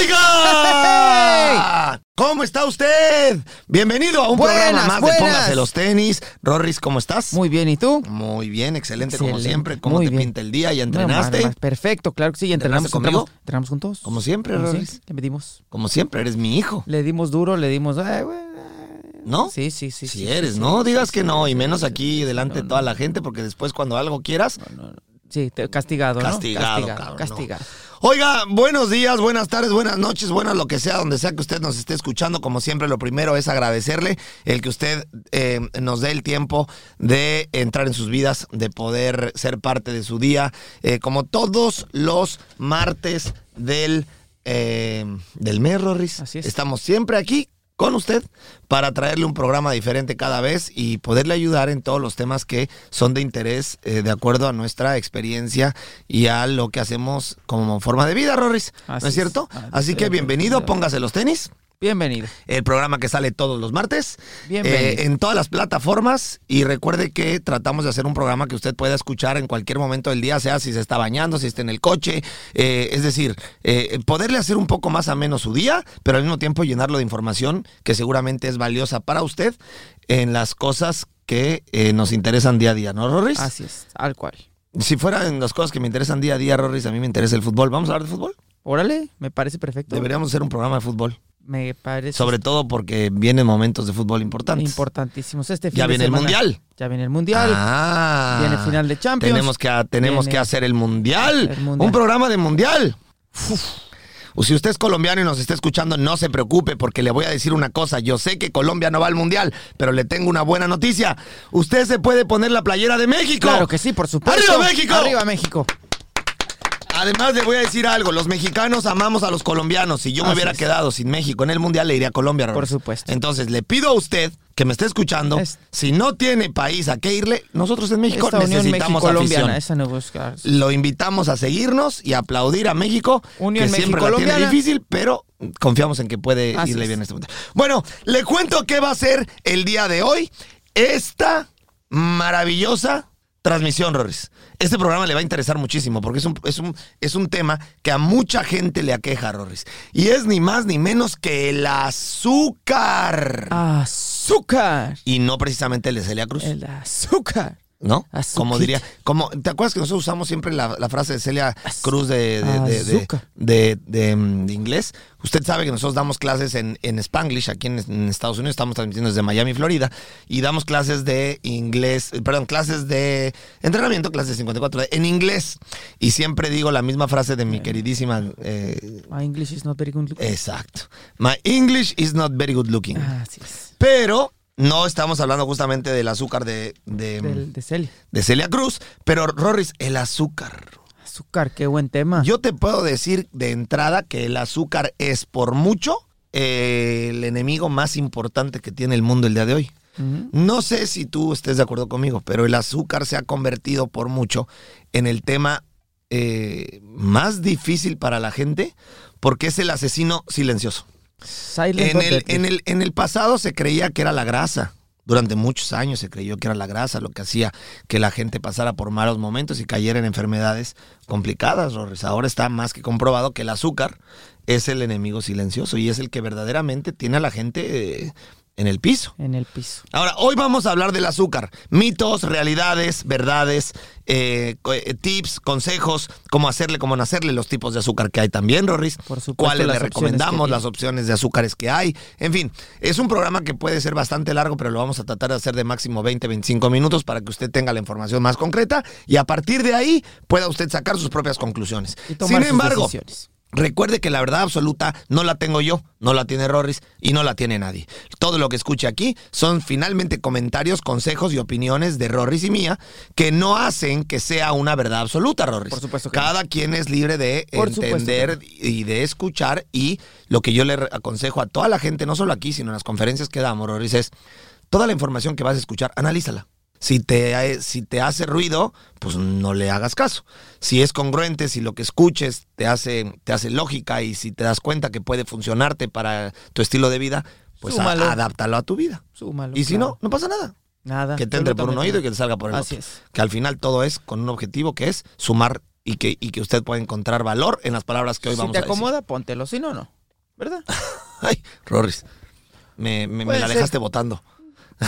¡Oiga! ¿Cómo está usted? Bienvenido a un Buenas, programa más buenas. de Póngase los tenis. Rorris, ¿cómo estás? Muy bien, ¿y tú? Muy bien, excelente, como siempre. ¿Cómo muy te bien. pinta el día? ¿Ya No, entrenaste? perfecto, claro que sí. Entrenamos, ¿Entrenaste conmigo? entrenamos juntos. Como siempre, Como Rorris. siempre, Le metimos. Como siempre, eres mi hijo. Le dimos duro, le dimos. ay. ¿No? Sí, sí, sí. Si sí, eres, sí, no sí, digas que no, y menos aquí delante no, de toda no, la gente, porque después cuando algo quieras, no, no. Sí, te- castigado, ¿no? Castigado, Castigado, cabrón, castigado. Oiga, buenos días, buenas tardes, buenas noches, buenas lo que sea, donde sea que usted nos esté escuchando. Como siempre, lo primero es agradecerle el que usted eh, nos dé el tiempo de entrar en sus vidas, de poder ser parte de su día. Eh, como todos los martes del, eh, del mes, Rorris. Así es. Estamos siempre aquí con usted para traerle un programa diferente cada vez y poderle ayudar en todos los temas que son de interés eh, de acuerdo a nuestra experiencia y a lo que hacemos como forma de vida, Rorris. ¿No es cierto? es. Así que bienvenido, póngase los tenis. Bienvenido. El programa que sale todos los martes. Bienvenido. eh, en todas las plataformas. Y recuerde que tratamos de hacer un programa que usted pueda escuchar en cualquier momento del día, sea si se está bañando, si está en el coche. eh, es decir, eh, poderle hacer un poco más ameno su día, pero al mismo tiempo llenarlo de información que seguramente es valiosa para usted en las cosas que nos interesan día a día, ¿no, Rorris? Así es, al cual. Si fueran las cosas que me interesan día a día, Rorris, a mí me interesa el fútbol. ¿Vamos a hablar de fútbol? Órale, me parece perfecto. Deberíamos hacer un programa de fútbol. Me parece Sobre todo porque vienen momentos de fútbol importantes. importantísimos. Este fin Ya de viene el mundial. Ya viene el mundial. Ah. Viene final de Champions. Tenemos que, tenemos Viene que hacer el mundial. el mundial. Un programa de mundial. Uf. O Si usted es colombiano y nos está escuchando, no se preocupe porque le voy a decir una cosa. Yo sé que Colombia no va al mundial, pero le tengo una buena noticia. Usted se puede poner la playera de México. Claro que sí, por supuesto. ¡Arriba, México! ¡Arriba México! Además, le voy a decir algo. Los mexicanos amamos a los colombianos. Si yo me Así hubiera es. quedado sin México en el mundial, le iría a Colombia. Por supuesto. Entonces, le pido a usted que me esté escuchando. Es- Si no tiene país a qué irle, nosotros en México Esta unión necesitamos México-colombiana, afición. esa no busca. Lo invitamos a seguirnos y a aplaudir a México, Unión que siempre la tiene México-colombiana. difícil, pero confiamos en que puede Así irle es. bien este momento. Bueno, le cuento qué va a ser el día de hoy. Esta maravillosa transmisión, Rorris. Este programa le va a interesar muchísimo porque es un, es un, es un tema que a mucha gente le aqueja, Rorris. Y es ni más ni menos que el azúcar. Azúcar. Y no precisamente el de Celia Cruz. El azúcar. ¿No? Como diría, como, ¿te acuerdas que nosotros usamos siempre la, la frase de Celia Cruz de, de, mm, de inglés? Usted sabe que nosotros damos clases en, en Spanglish, aquí en, en Estados Unidos, estamos transmitiendo desde Miami, Florida, y damos clases de inglés, eh, perdón, clases de entrenamiento, clases 54, de- en inglés. Y siempre digo la misma frase de mi queridísima... eh, My English is not very good. exacto. My English is not very good looking. Así es. Pero no estamos hablando justamente del azúcar de, de, Del, de Celia. de Celia Cruz, pero Rorris, el azúcar. Azúcar, qué buen tema. Yo te puedo decir de entrada que el azúcar es por mucho eh, el enemigo más importante que tiene el mundo el día de hoy. Ujú. No sé si tú estés de acuerdo conmigo, pero el azúcar se ha convertido por mucho en el tema eh, más difícil para la gente porque es el asesino silencioso. En el, en, el, en el pasado se creía que era la grasa. Durante muchos años se creyó que era la grasa lo que hacía que la gente pasara por malos momentos y cayera en enfermedades complicadas. Rorris. Ahora está más que comprobado que el azúcar es el enemigo silencioso y es el que verdaderamente tiene a la gente eh, en el piso. En el piso. Ahora, hoy vamos a hablar del azúcar. Mitos, realidades, verdades, eh, eh, tips, consejos, cómo hacerle, cómo no hacerle, los tipos de azúcar que hay también, Rorris. Por supuesto, Cuáles le recomendamos, las opciones de azúcares que hay. En fin, es un programa que puede ser bastante largo, pero lo vamos a tratar de hacer de máximo 20, 25 minutos para que usted tenga la información más concreta y a partir de ahí pueda usted sacar sus propias conclusiones. Y tomar Sin sus embargo, decisiones. Recuerde que la verdad absoluta no la tengo yo, no la tiene Rorris y no la tiene nadie. Todo lo que escuche aquí son finalmente comentarios, consejos y opiniones de Rorris y mía que no hacen que sea una verdad absoluta, Rorris. Por supuesto que no. Cada quien es libre de Por entender y de escuchar y lo que yo le aconsejo a toda la gente, no solo aquí, sino en las conferencias que damos, Rorris, es toda la información que vas a escuchar, analízala. Si te, si te hace ruido, pues no le hagas caso. Si es congruente, si lo que escuches te hace, te hace lógica y si te das cuenta que puede funcionarte para tu estilo de vida, pues a- adáptalo a tu vida. Súmalo. Y si claro. no, no pasa nada. Nada. Que te entre por un oído y que te salga por el Así otro. es. Que al final todo es con un objetivo que es sumar y que, y que usted pueda encontrar valor en las palabras que hoy Si vamos te a decir. acomoda, póntelo. Si no, no. ¿Verdad? Ay, Rorris, me, me- me la dejaste votando.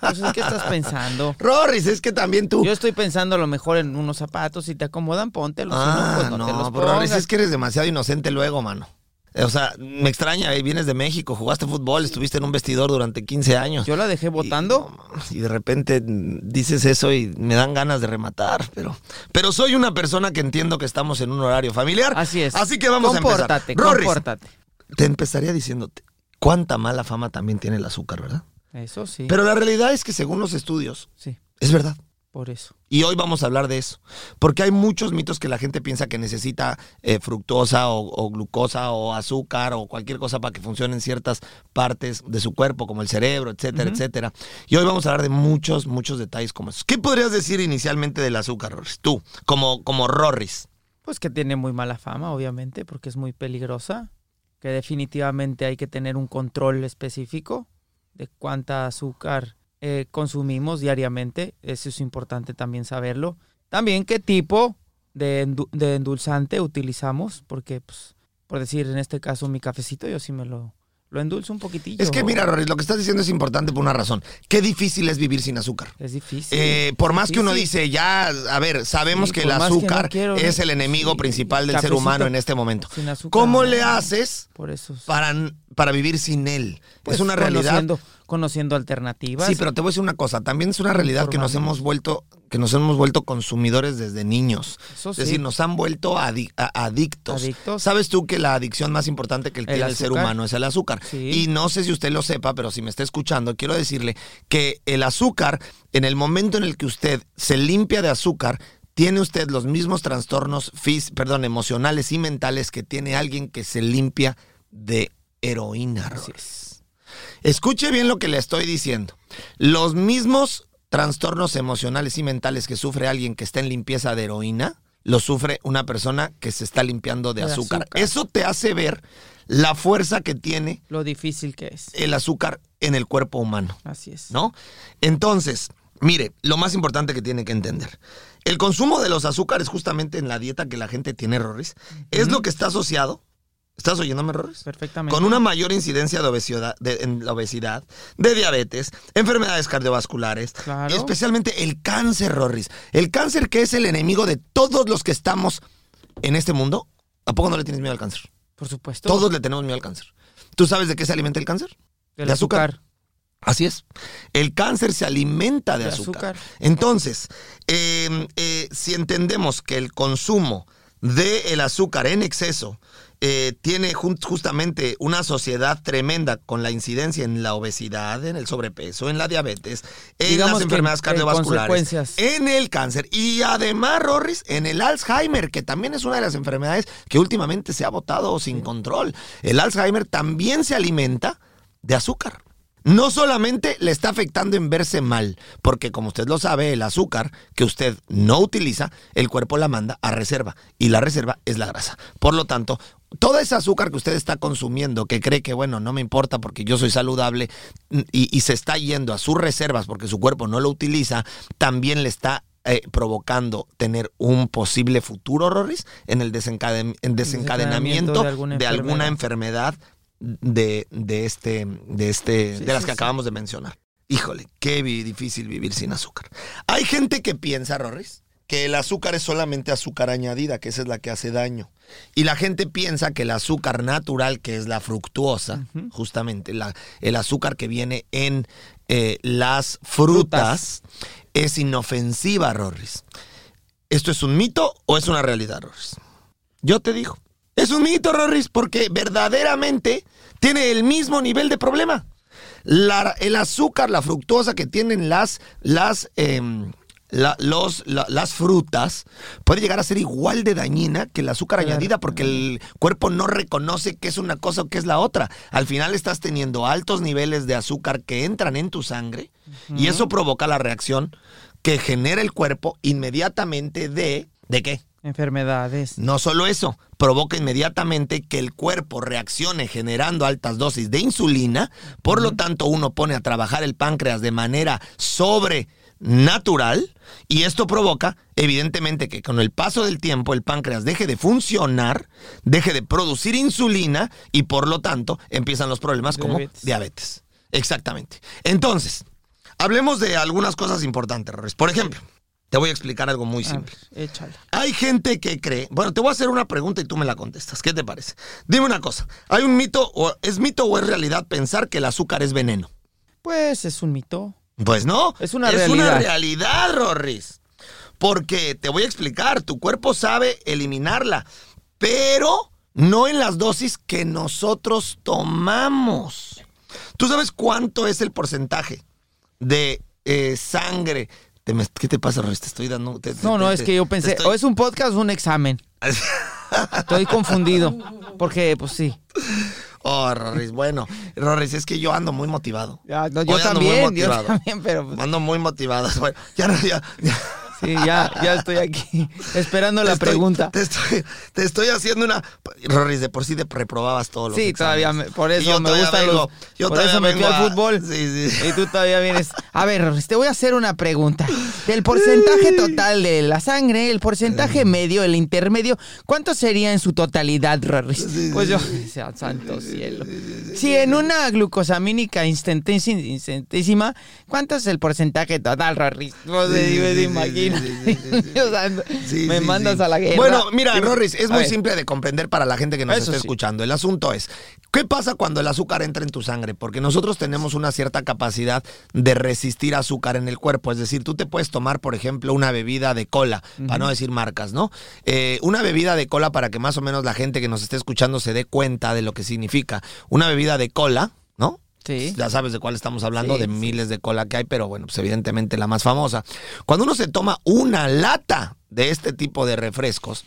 Pues, ¿qué estás pensando? Rorris, es que también tú. Yo estoy pensando a lo mejor en unos zapatos. Si te acomodan, póntelos. si no, Ah, pues no, no, te los pero Rorris, pongas. es que eres demasiado inocente luego, mano. O sea, me extraña, eh, vienes de México, jugaste fútbol, estuviste en un vestidor durante 15 años. Yo la dejé votando. Y, y de repente dices eso y me dan ganas de rematar, pero pero soy una persona que entiendo que estamos en un horario familiar. Así es. Así que vamos compórtate, a empezar. Rorris, compórtate. te empezaría diciéndote cuánta mala fama también tiene el azúcar, ¿verdad? Eso sí. Pero la realidad es que según los estudios, Sí, es verdad. por eso. Y hoy vamos a hablar de eso. Porque hay muchos mitos que la gente piensa que necesita eh, fructosa o, o glucosa o azúcar o cualquier cosa para que funcionen ciertas partes de su cuerpo, como el cerebro, etcétera, etcétera. Y hoy vamos a hablar de muchos, muchos detalles como esos. ¿Qué podrías decir inicialmente del azúcar, Rorris? Tú, como, como Rorris. Pues que tiene muy mala fama, obviamente, porque es muy peligrosa. Que definitivamente hay que tener un control específico de cuánta azúcar eh, consumimos diariamente. Eso es importante también saberlo. También qué tipo de, de endulzante utilizamos, porque, pues, por decir, en este caso, mi cafecito, yo sí me lo, lo endulzo un poquitillo. Es que mira, Rorris, lo que estás diciendo es importante por una razón. Qué difícil es vivir sin azúcar. Es difícil. Eh, por más que uno dice, ya, a ver, sabemos Sí, que el que no azúcar quiero, es el enemigo Sí, principal del ser humano en este momento. Sin azúcar, ¿Cómo le haces Por eso. sí. para, para vivir sin él? Pues, es una realidad. Conociendo, conociendo alternativas. Sí, pero te voy a decir una cosa, también es una realidad que nos hemos vuelto que nos hemos vuelto consumidores desde niños. Eso Es decir, nos han vuelto adictos. Adictos. ¿Sabes tú que la adicción más importante que El tiene el ser humano es el azúcar? Sí. Y no sé si usted lo sepa, pero si me está escuchando, quiero decirle que el azúcar, en el momento en el que usted se limpia de azúcar, tiene usted los mismos trastornos fis- perdón, emocionales y mentales que tiene alguien que se limpia de heroína. Así es. Escuche bien lo que le estoy diciendo. Los mismos trastornos emocionales y mentales que sufre alguien que está en limpieza de heroína, lo sufre una persona que se está limpiando de De azúcar. azúcar. Eso te hace ver la fuerza que tiene Lo difícil que es. el azúcar en el cuerpo humano, Así es. ¿no? Entonces, mire, lo más importante que tiene que entender. El consumo de los azúcares justamente en la dieta que la gente tiene, Rorris, es lo que está asociado. ¿Estás oyéndome, Rorris? Perfectamente. con una mayor incidencia de obesidad, de, en la obesidad, de diabetes, enfermedades cardiovasculares, Claro. especialmente el cáncer, Rorris. El cáncer que es el enemigo de todos los que estamos en este mundo. ¿A poco no le tienes miedo al cáncer? Por supuesto. Todos le tenemos miedo al cáncer. ¿Tú sabes de qué se alimenta el cáncer? Del de azúcar. azúcar. Así es. El cáncer se alimenta de, De azúcar. azúcar. Entonces, eh, eh, si entendemos que el consumo del azúcar en exceso eh, tiene justamente una sociedad tremenda con la incidencia en la obesidad, en el sobrepeso, en la diabetes, en Digamos las enfermedades en cardiovasculares, en el cáncer y además, Rorris, en el Alzheimer, que también es una de las enfermedades que últimamente se ha botado sin control. El Alzheimer también se alimenta de azúcar. No solamente le está afectando en verse mal, porque como usted lo sabe, el azúcar que usted no utiliza, el cuerpo la manda a reserva y la reserva es la grasa. Por lo tanto, toda esa azúcar que usted está consumiendo, que cree que, bueno, no me importa porque yo soy saludable y, y se está yendo a sus reservas porque su cuerpo no lo utiliza, también le está eh, provocando tener un posible futuro, Rorris, en el desencaden- en desencadenamiento Desencadenamiento de alguna de alguna enfermedad de, de este, de este, de las que acabamos de mencionar. Híjole, qué difícil vivir sin azúcar. Hay gente que piensa, Rorris, que el azúcar es solamente azúcar añadida, que esa es la que hace daño. Y la gente piensa que el azúcar natural, que es la fructuosa, justamente, la- el azúcar que viene en eh, las frutas, es inofensiva, Rorris. ¿Esto es un mito o es una realidad, Rorris? Yo te digo. Es un mito, Rorris, porque verdaderamente tiene el mismo nivel de problema. La- el azúcar, la fructuosa que tienen las, las, la- los, la- las frutas puede llegar a ser igual de dañina que el azúcar Claro. añadida porque el cuerpo no reconoce que es una cosa o que es la otra. Al final estás teniendo altos niveles de azúcar que entran en tu sangre y eso provoca la reacción que genera el cuerpo inmediatamente de... ¿De qué? Enfermedades. No solo eso, provoca inmediatamente que el cuerpo reaccione generando altas dosis de insulina, por lo tanto uno pone a trabajar el páncreas de manera sobrenatural y esto provoca evidentemente que con el paso del tiempo el páncreas deje de funcionar, deje de producir insulina y por lo tanto empiezan los problemas como Diabetes. Exactamente. Entonces, hablemos de algunas cosas importantes. Por ejemplo, te voy a explicar algo muy simple. ver. Hay gente que cree. Bueno, te voy a hacer una pregunta y tú me la contestas. ¿Qué te parece? Dime una cosa. ¿Hay un mito o es mito o es realidad pensar que el azúcar es veneno? Pues es un mito. Pues no. Es una Es una realidad. realidad, Rorris. Porque te voy a explicar. Tu cuerpo sabe eliminarla, pero no en las dosis que nosotros tomamos. ¿Tú sabes cuánto es el porcentaje de eh, sangre? Te me- ¿Qué te pasa, Rorris? Te estoy dando. te- te- No, no, es que yo pensé, estoy- o es un podcast o un examen. Estoy confundido. Porque, pues sí. Oh, Rorris, bueno, Rorris, es que yo ando muy motivado. Ya, no, yo Hoy ando muy también, yo también, pero pues, Ando muy motivado. Bueno, ya, no- ya, ya. Sí, ya, ya estoy aquí esperando la estoy- pregunta. Te estoy, te estoy haciendo una. Rorris, de por sí te reprobabas todos los Sí, todavía, exámenes. me- por eso yo me todavía gustan vengo- los... yo por todavía eso me fui vengo al a- fútbol. Sí, sí. Y tú todavía vienes... A ver, Rorris, te voy a hacer una pregunta. Del porcentaje total de la sangre, el porcentaje medio, el intermedio, ¿cuánto sería en su totalidad, Rorris? Pues yo... Sea santo cielo. Si en una glucosamínica instantísima, ¿cuánto es el porcentaje total, Rorris? No se me sí, me mandas a la guerra. Bueno, mira. Rorris, es A muy ver. simple de comprender para la gente que nos Eso está escuchando. El asunto es, ¿qué pasa cuando el azúcar entra en tu sangre? Porque nosotros tenemos una cierta capacidad de resistir azúcar en el cuerpo. Es decir, tú te puedes tomar, por ejemplo, una bebida de cola, para no decir marcas, ¿no? Eh, una bebida de cola para que más o menos la gente que nos esté escuchando se dé cuenta de lo que significa. Una bebida de cola, ¿no? Sí. Ya sabes de cuál estamos hablando, Sí, de miles de cola que hay, pero bueno, pues evidentemente la más famosa. Cuando uno se toma una lata de este tipo de refrescos,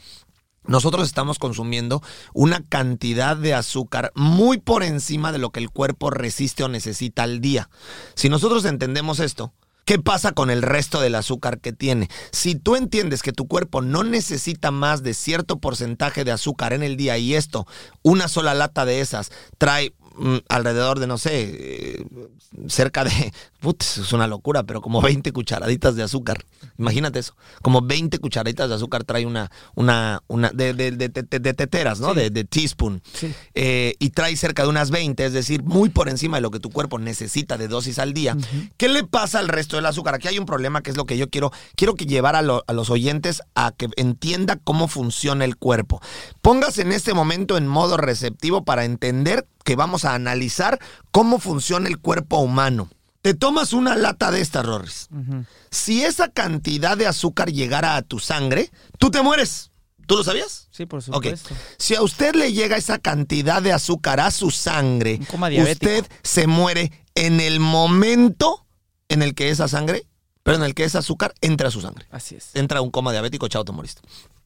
nosotros estamos consumiendo una cantidad de azúcar muy por encima de lo que el cuerpo resiste o necesita al día. Si nosotros entendemos esto, ¿qué pasa con el resto del azúcar que tiene? Si tú entiendes que tu cuerpo no necesita más de cierto porcentaje de azúcar en el día y esto, una sola lata de esas, trae alrededor de, no sé, eh, cerca de, putz, es una locura, pero como 20 cucharaditas de azúcar. Imagínate eso. Como 20 cucharaditas de azúcar trae una, una, una, de, de, de, de- teteras, ¿no? Sí. De, de teaspoon. Sí. Eh, y trae cerca de unas 20, es decir, muy por encima de lo que tu cuerpo necesita de dosis al día. ¿Qué le pasa al resto del azúcar? Aquí hay un problema que es lo que yo quiero, quiero que llevar a, lo- a los oyentes a que entienda cómo funciona el cuerpo. Póngase en este momento en modo receptivo para entender que vamos a analizar cómo funciona el cuerpo humano. Te tomas una lata de estas, Rorris. Si esa cantidad de azúcar llegara a tu sangre, tú te mueres. ¿Tú lo sabías? Sí, por supuesto. Si a usted le llega esa cantidad de azúcar a su sangre, usted se muere en el momento en el que esa sangre, pero en el que ese azúcar entra a su sangre. Así es. Entra un coma diabético, chao, te moriste.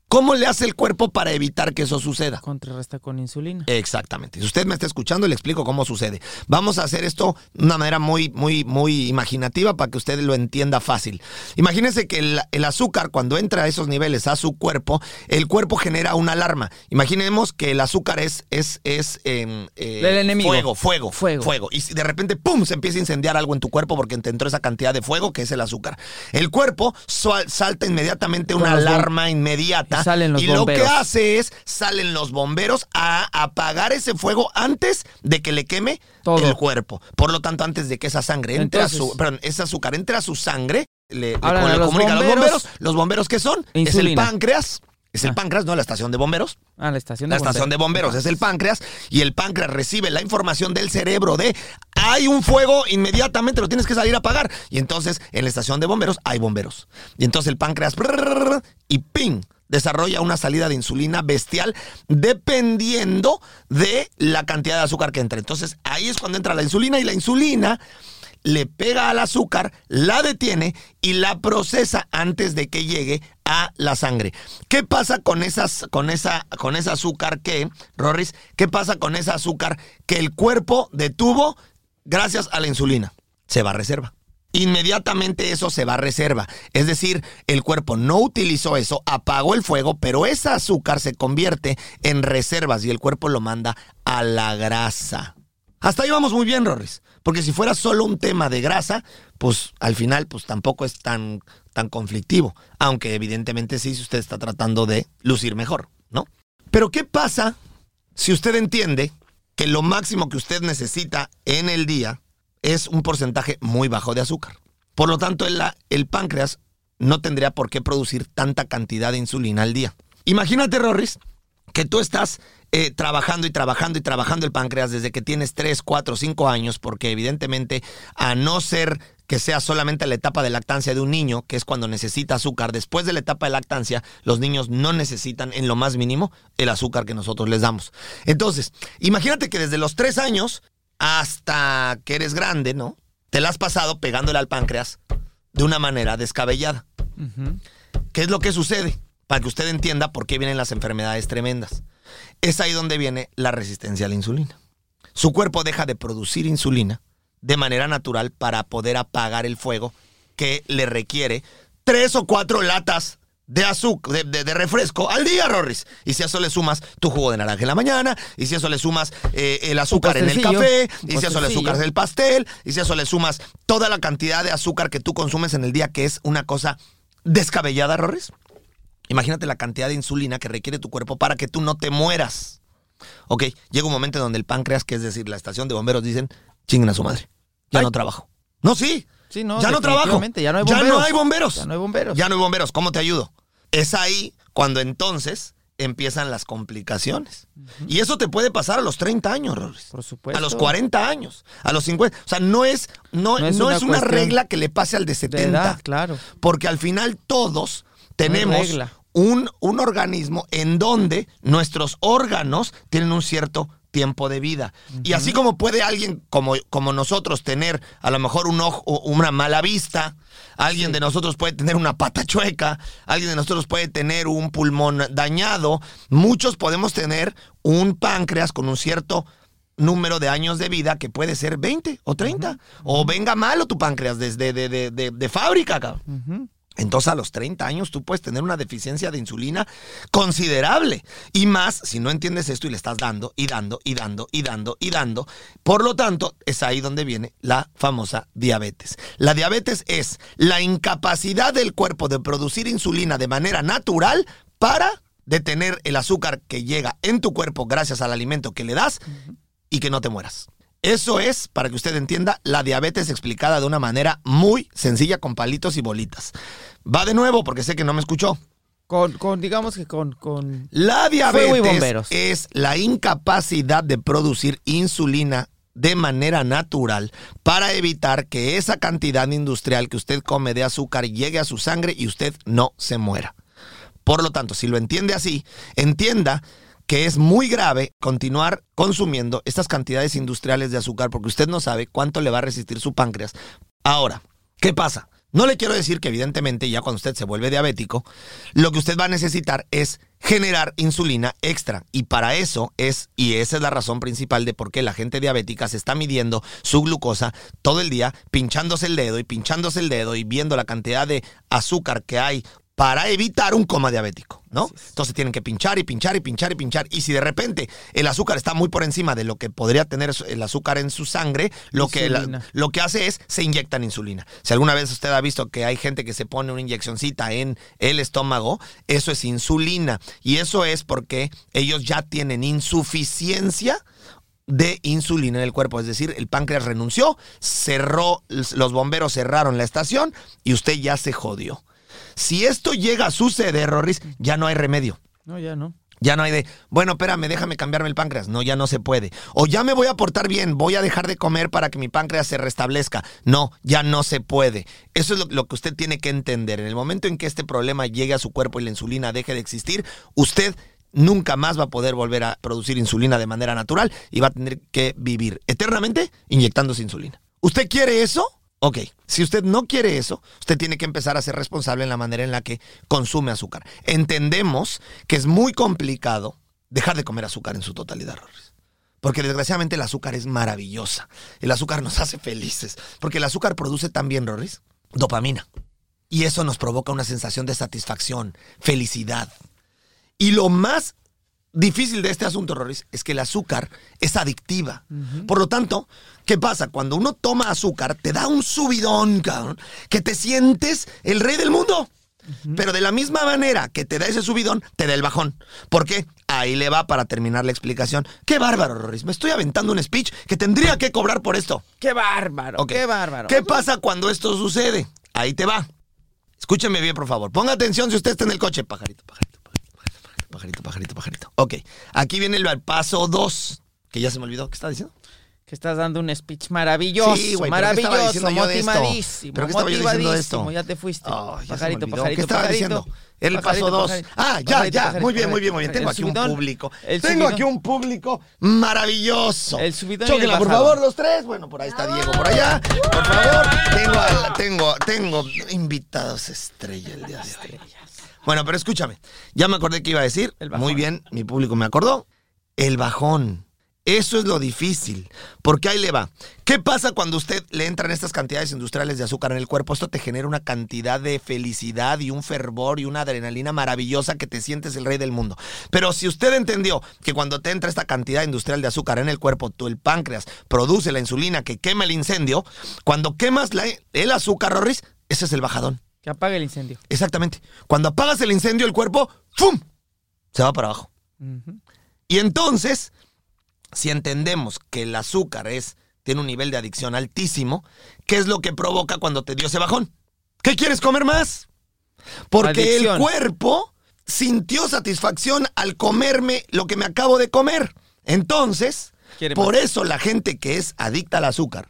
¿Cómo le hace el cuerpo para evitar que eso suceda? Contrarresta con insulina. Exactamente. Si usted me está escuchando, le explico cómo sucede. Vamos a hacer esto de una manera muy, muy, muy imaginativa para que usted lo entienda fácil. Imagínense que el, el azúcar, cuando entra a esos niveles a su cuerpo, el cuerpo genera una alarma. Imaginemos que el azúcar es, es, es em, eh, El enemigo. fuego, fuego, Fuego. fuego. Y de repente, ¡pum!, se empieza a incendiar algo en tu cuerpo porque te entró esa cantidad de fuego que es el azúcar. El cuerpo sal- salta inmediatamente una alarma inmediata salen los y lo que bomberos. hace es, salen los bomberos a apagar ese fuego antes de que le queme Todo. el cuerpo. Por lo tanto, antes de que esa sangre entre a Entonces- su, perdón, ese azúcar entre a su sangre, le, le- Hablan le a los comunican a los bomberos. bomberos. ¿Los bomberos qué son? Es el páncreas. Es el Ah. páncreas, no la estación de bomberos. Ah, la estación de La estación de bomberos es el páncreas y el páncreas recibe la información del cerebro de hay un fuego, inmediatamente lo tienes que salir a apagar. Y entonces en la estación de bomberos hay bomberos. Y entonces el páncreas y ping desarrolla una salida de insulina bestial dependiendo de la cantidad de azúcar que entra. Entonces ahí es cuando entra la insulina y la insulina le pega al azúcar, la detiene y la procesa antes de que llegue a la sangre. ¿Qué pasa con esas con esa con ese azúcar que, Rorris? ¿Qué pasa con ese azúcar que el cuerpo detuvo gracias a la insulina? Se va a reserva. Inmediatamente eso se va a reserva. Es decir, el cuerpo no utilizó eso, apagó el fuego, pero ese azúcar se convierte en reservas y el cuerpo lo manda a la grasa. Hasta ahí vamos muy bien, Rorris. Porque si fuera solo un tema de grasa, pues al final pues tampoco es tan, tan conflictivo. Aunque evidentemente sí, si usted está tratando de lucir mejor, ¿no? Pero ¿qué pasa si usted entiende que lo máximo que usted necesita en el día es un porcentaje muy bajo de azúcar? Por lo tanto, el, el páncreas no tendría por qué producir tanta cantidad de insulina al día. Imagínate, Rorris, que tú estás eh, trabajando y trabajando y trabajando el páncreas desde que tienes 3, 4, 5 años, porque evidentemente a no ser que sea solamente la etapa de lactancia de un niño, que es cuando necesita azúcar, después de la etapa de lactancia, los niños no necesitan en lo más mínimo el azúcar que nosotros les damos. Entonces, imagínate que desde los 3 años hasta que eres grande, ¿no? Te la has pasado pegándole al páncreas de una manera descabellada. ¿Qué es lo que sucede? Para que usted entienda por qué vienen las enfermedades tremendas. Es ahí donde viene la resistencia a la insulina. Su cuerpo deja de producir insulina de manera natural para poder apagar el fuego que le requiere tres o cuatro latas de azúcar, de, de- de refresco al día, Rorris. Y si a eso le sumas tu jugo de naranja en la mañana, y si a eso le sumas eh, el azúcar en el café, y si a eso le sumas el pastel, y si a eso le sumas toda la cantidad de azúcar que tú consumes en el día, que es una cosa descabellada, Rorris. Imagínate la cantidad de insulina que requiere tu cuerpo para que tú no te mueras. Ok, llega un momento en donde el páncreas, que es decir, la estación de bomberos, dicen, chinguen a su madre. Ya Ay. no trabajo. No, sí. Sí, no, ya no trabajo. ya no hay Ya bomberos. no hay bomberos. Ya no hay bomberos. Ya no hay bomberos. ¿Cómo te ayudo? Es ahí cuando entonces empiezan las complicaciones. Y eso te puede pasar a los 30 años, Robles. Por supuesto. A los 40 años, a los 50. O sea, no es, no, No es no una es una cuestión regla que le pase al de De 70. edad, claro. Porque al final todos tenemos un, un organismo en donde nuestros órganos tienen un cierto tiempo de vida. Y así como puede alguien como, como nosotros tener a lo mejor un ojo, una mala vista, alguien de nosotros puede tener una pata chueca, alguien de nosotros puede tener un pulmón dañado, muchos podemos tener un páncreas con un cierto número de años de vida que puede ser 20 o 30. O venga malo tu páncreas desde de, de- de- de fábrica, cabrón. Entonces a los 30 años tú puedes tener una deficiencia de insulina considerable. Y más si no entiendes esto y le estás dando y dando y dando y dando y dando. Por lo tanto, es ahí donde viene la famosa diabetes. La diabetes es la incapacidad del cuerpo de producir insulina de manera natural para detener el azúcar que llega en tu cuerpo gracias al alimento que le das y que no te mueras. Eso es, para que usted entienda, la diabetes explicada de una manera muy sencilla con palitos y bolitas. Va de nuevo porque sé que no me escuchó. Con, con, digamos que con, con La diabetes es la incapacidad de producir insulina de manera natural para evitar que esa cantidad industrial que usted come de azúcar llegue a su sangre y usted no se muera. Por lo tanto, si lo entiende así, entienda que es muy grave continuar consumiendo estas cantidades industriales de azúcar porque usted no sabe cuánto le va a resistir su páncreas. Ahora, ¿qué pasa? No le quiero decir que evidentemente ya cuando usted se vuelve diabético, lo que usted va a necesitar es generar insulina extra. Y para eso es, y esa es la razón principal de por qué la gente diabética se está midiendo su glucosa todo el día, pinchándose el dedo y pinchándose el dedo y viendo la cantidad de azúcar que hay para evitar un coma diabético, ¿no? Entonces tienen que pinchar y pinchar y pinchar y pinchar. Y si de repente el azúcar está muy por encima de lo que podría tener el azúcar en su sangre, lo que, la- lo que hace es se inyectan insulina. Si alguna vez usted ha visto que hay gente que se pone una inyeccioncita en el estómago, eso es insulina. Y eso es porque ellos ya tienen insuficiencia de insulina en el cuerpo, es decir, el páncreas renunció, cerró, los bomberos cerraron la estación y usted ya se jodió. Si esto llega a suceder, Rorris, ya no hay remedio. No, ya no. Ya no hay de, bueno, espérame, déjame cambiarme el páncreas. No, ya no se puede. O ya me voy a portar bien, voy a dejar de comer para que mi páncreas se restablezca. No, ya no se puede. Eso es lo, lo que usted tiene que entender. En el momento en que este problema llegue a su cuerpo y la insulina deje de existir, usted nunca más va a poder volver a producir insulina de manera natural y va a tener que vivir eternamente inyectándose insulina. ¿Usted quiere eso? Ok, si usted no quiere eso, usted tiene que empezar a ser responsable en la manera en la que consume azúcar. Entendemos que es muy complicado dejar de comer azúcar en su totalidad. Porque desgraciadamente el azúcar es maravillosa. El azúcar nos hace felices. Porque el azúcar produce también, Rorris, dopamina. Y eso nos provoca una sensación de satisfacción, felicidad. Y lo más difícil de este asunto, Rorris, es que el azúcar es adictiva. Por lo tanto, ¿qué pasa? Cuando uno toma azúcar, te da un subidón, cabrón, que te sientes el rey del mundo. Pero de la misma manera que te da ese subidón, te da el bajón. ¿Por qué? Ahí le va para terminar la explicación. Qué bárbaro, Rorris. Me estoy aventando un speech que tendría que cobrar por esto. ¡Qué bárbaro! ¡Qué bárbaro! ¿Qué pasa cuando esto sucede? Ahí te va. Escúcheme bien, por favor. Ponga atención si usted está en el coche. Pajarito, pajarito, pajarito, pajarito, pajarito. Ok, aquí viene el paso 2, que ya se me olvidó. ¿Qué está diciendo? Que estás dando un speech maravilloso. Sí, güey, pero ¿qué estaba maravilloso, motivadísimo. ¿Pero qué estaba yo diciendo de esto? Ya te fuiste. Ay, ya se me pajarito, pajarito, ¿Qué estaba pajarito. diciendo? El Pajarito, paso 2. pajarito, Ah, ya, ya. Muy bien, muy bien, muy bien. Tengo aquí un público. Tengo aquí un público maravilloso. El subidón Chóquenla, el por favor, los tres. Bueno, por ahí está Diego, por allá. Por favor. Tengo, tengo, tengo invitados estrella el día de hoy. Bueno, pero escúchame. Ya me acordé que iba a decir. Muy bien, mi público me acordó. El bajón. Eso es lo difícil, porque ahí le va. ¿Qué pasa cuando usted le entran estas cantidades industriales de azúcar en el cuerpo? Esto te genera una cantidad de felicidad y un fervor y una adrenalina maravillosa que te sientes el rey del mundo. Pero si usted entendió que cuando te entra esta cantidad industrial de azúcar en el cuerpo, tú el páncreas produce la insulina que quema el incendio, cuando quemas la- el azúcar, Rorris, ese es el bajadón. Que apague el incendio. Exactamente. Cuando apagas el incendio, el cuerpo, ¡fum! Se va para abajo. Y entonces, si entendemos que el azúcar es, tiene un nivel de adicción altísimo, ¿qué es lo que provoca cuando te dio ese bajón? ¿Qué quieres comer más? Porque el cuerpo sintió satisfacción al comerme lo que me acabo de comer. Entonces, por eso la gente que es adicta al azúcar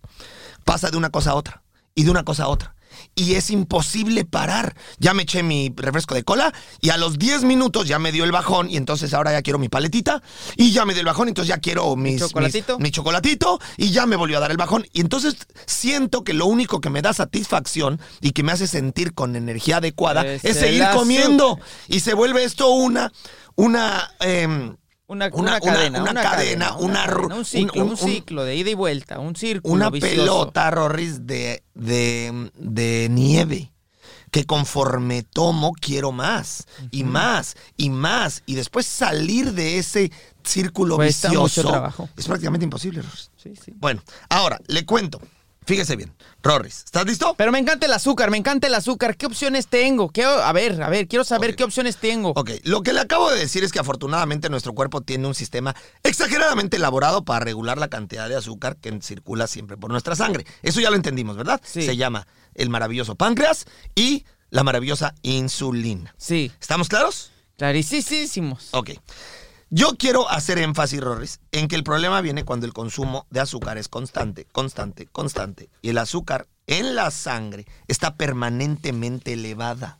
pasa de una cosa a otra y de una cosa a otra. Y es imposible parar. Ya me eché mi refresco de cola y a los 10 minutos ya me dio el bajón y entonces ahora ya quiero mi paletita y ya me dio el bajón, entonces ya quiero mis, chocolatito? mis- mi chocolatito y ya me volvió a dar el bajón. Y entonces siento que lo único que me da satisfacción y que me hace sentir con energía adecuada Es seguir comiendo. Y se vuelve esto una, una, em, Una, Una- cadena, una cadena, una cadena, ru- un ciclo, un- un, un- ciclo de ida y vuelta, un círculo una vicioso. pelota, Rorris, de, de, de nieve. Que conforme tomo, quiero más, y más, y más. Y después salir de ese círculo Cuesta mucho vicioso trabajo. es prácticamente imposible, Rorris. Sí, sí. Bueno, ahora, le cuento. Fíjese bien. Rorris, ¿estás listo? Pero me encanta el azúcar, me encanta el azúcar. ¿Qué opciones tengo? ¿Qué, a ver, a ver, quiero saber qué opciones tengo. Ok, lo que le acabo de decir es que afortunadamente nuestro cuerpo tiene un sistema exageradamente elaborado para regular la cantidad de azúcar que circula siempre por nuestra sangre. Eso ya lo entendimos, ¿verdad? Sí. Se llama el maravilloso páncreas y la maravillosa insulina. Sí, ¿Estamos claros? clarísimos. Ok. Yo quiero hacer énfasis, Rorris, en que el problema viene cuando el consumo de azúcar es constante, constante, constante. Y el azúcar en la sangre está permanentemente elevada.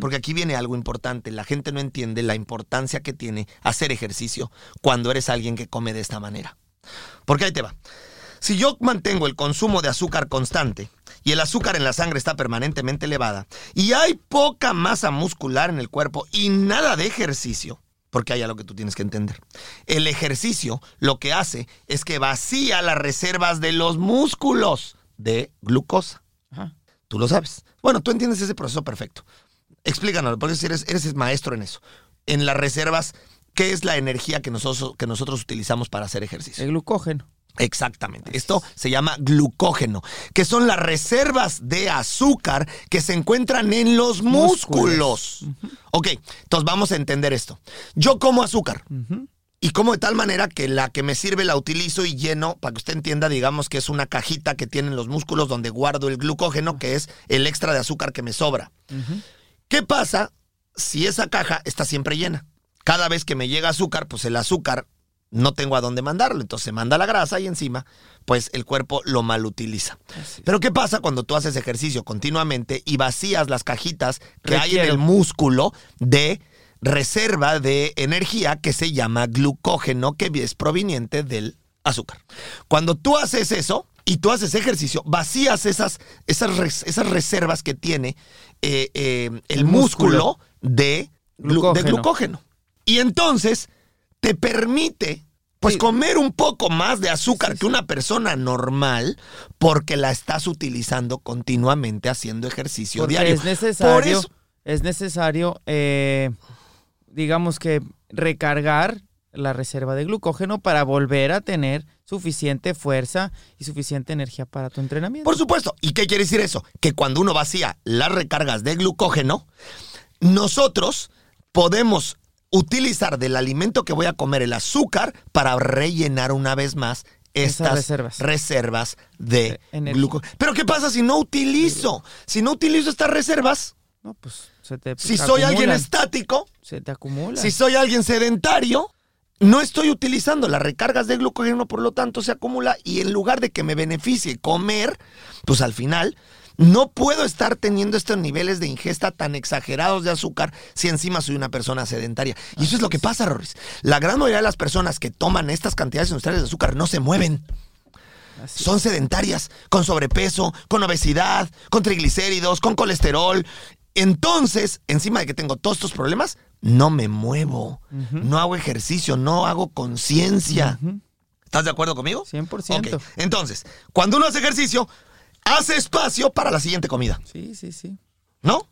Porque aquí viene algo importante. La gente no entiende la importancia que tiene hacer ejercicio cuando eres alguien que come de esta manera. Porque ahí te va. Si yo mantengo el consumo de azúcar constante y el azúcar en la sangre está permanentemente elevada y hay poca masa muscular en el cuerpo y nada de ejercicio, porque hay algo que tú tienes que entender. El ejercicio lo que hace es que vacía las reservas de los músculos de glucosa. Ajá. Tú lo sabes. Bueno, tú entiendes ese proceso perfecto. explícanos, porque eres, eres maestro en eso. En las reservas, ¿qué es la energía que nosotros, que nosotros utilizamos para hacer ejercicio? El glucógeno. Exactamente. Esto se llama glucógeno, que son las reservas de azúcar que se encuentran en los músculos. Ok, entonces vamos a entender esto. Yo como azúcar. Y como de tal manera que la que me sirve la utilizo y lleno, para que usted entienda, digamos que es una cajita que tienen los músculos donde guardo el glucógeno, que es el extra de azúcar que me sobra. ¿Qué pasa si esa caja está siempre llena? Cada vez que me llega azúcar, pues el azúcar no tengo a dónde mandarlo. Entonces se manda la grasa y encima, pues el cuerpo lo malutiliza. Pero ¿qué pasa cuando tú haces ejercicio continuamente y vacías las cajitas que hay en el músculo de reserva de energía que se llama glucógeno, que es proveniente del azúcar. Cuando tú haces eso y tú haces ejercicio, vacías esas, esas, esas reservas que tiene eh, eh, el, músculo, de, glucógeno. de glucógeno. Y entonces te permite pues comer un poco más de azúcar que una persona normal porque la estás utilizando continuamente haciendo ejercicio diario. Es necesario, es necesario eh, digamos que recargar la reserva de glucógeno para volver a tener suficiente fuerza y suficiente energía para tu entrenamiento. Por supuesto. ¿Y qué quiere decir eso? Que cuando uno vacía las recargas de glucógeno, nosotros podemos utilizar del alimento que voy a comer el azúcar para rellenar una vez más estas reservas. reservas de glucógeno. Pero ¿qué pasa si no utilizo? Si no utilizo estas reservas, no, pues se te Si soy alguien estático, se te acumula. Si soy alguien sedentario, no estoy utilizando las recargas de glucógeno, por lo tanto se acumula y en lugar de que me beneficie comer, pues al final no puedo estar teniendo estos niveles de ingesta tan exagerados de azúcar si encima soy una persona sedentaria. Y eso es lo que pasa, Rorris. La gran mayoría de las personas que toman estas cantidades industriales de azúcar no se mueven. Son sedentarias, con sobrepeso, con obesidad, con triglicéridos, con colesterol. Entonces, encima de que tengo todos estos problemas, no me muevo, no hago ejercicio, no hago conciencia. ¿Estás de acuerdo conmigo? 100%. Entonces, cuando uno hace ejercicio, hace espacio para la siguiente comida. Sí, sí, sí. ¿No?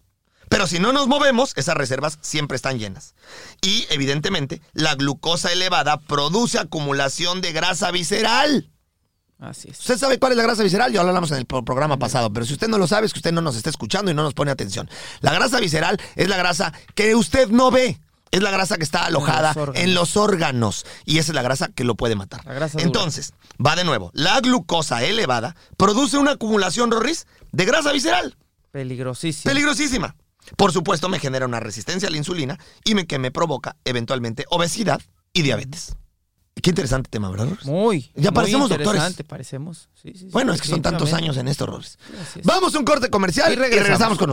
Pero si no nos movemos, esas reservas siempre están llenas. Y evidentemente, la glucosa elevada produce acumulación de grasa visceral. Así es. Usted sabe cuál es la grasa visceral, ya lo hablamos en el programa pasado, pero si usted no lo sabe es que usted no nos está escuchando y no nos pone atención. La grasa visceral es la grasa que usted no ve. Es la grasa que está alojada en los órganos. Y esa es la grasa que lo puede matar. Entonces, va de nuevo. La glucosa elevada produce una acumulación, Rorris, de grasa visceral. Peligrosísima. Peligrosísima. Por supuesto, me genera una resistencia a la insulina y me, que me provoca eventualmente obesidad y diabetes. Qué interesante tema, ¿verdad, Muy. Ya parecemos doctores. parecemos. bueno, es que son tantos años en esto, Rores. Vamos a un corte comercial y regresamos, con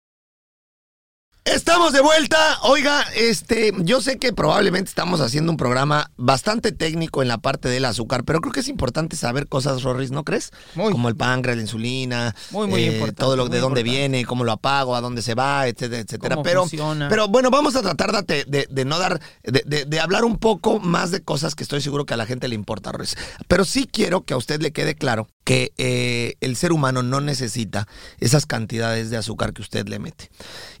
Estamos de vuelta. Oiga, este, yo sé que probablemente estamos haciendo un programa bastante técnico en la parte del azúcar, pero creo que es importante saber cosas, Rorris, ¿no crees? Muy. Como el páncreas, la insulina, Muy, muy eh, importante, todo lo de dónde importante. viene, cómo lo apago, a dónde se va, etcétera, etcétera. Cómo pero, funciona. pero bueno, vamos a tratar de, de- de no dar, de, de- de hablar un poco más de cosas que estoy seguro que a la gente le importa, Rorris. Pero sí quiero que a usted le quede claro que eh, el ser humano no necesita esas cantidades de azúcar que usted le mete.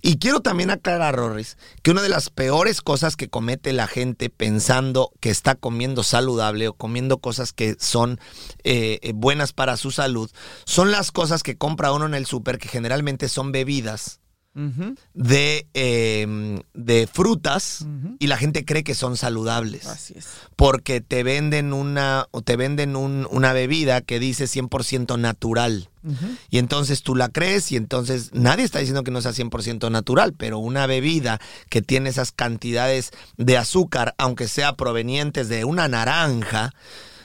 Y quiero también aclarar, Rorris, que una de las peores cosas que comete la gente pensando que está comiendo saludable o comiendo cosas que son eh, eh, buenas para su salud, son las cosas que compra uno en el súper, que generalmente son bebidas De, eh, de frutas y la gente cree que son saludables Así es. porque te venden una o te venden un- una bebida que dice 100% natural. Y entonces tú la crees y entonces nadie está diciendo que no sea 100% natural, pero una bebida que tiene esas cantidades de azúcar, aunque sea provenientes de una naranja,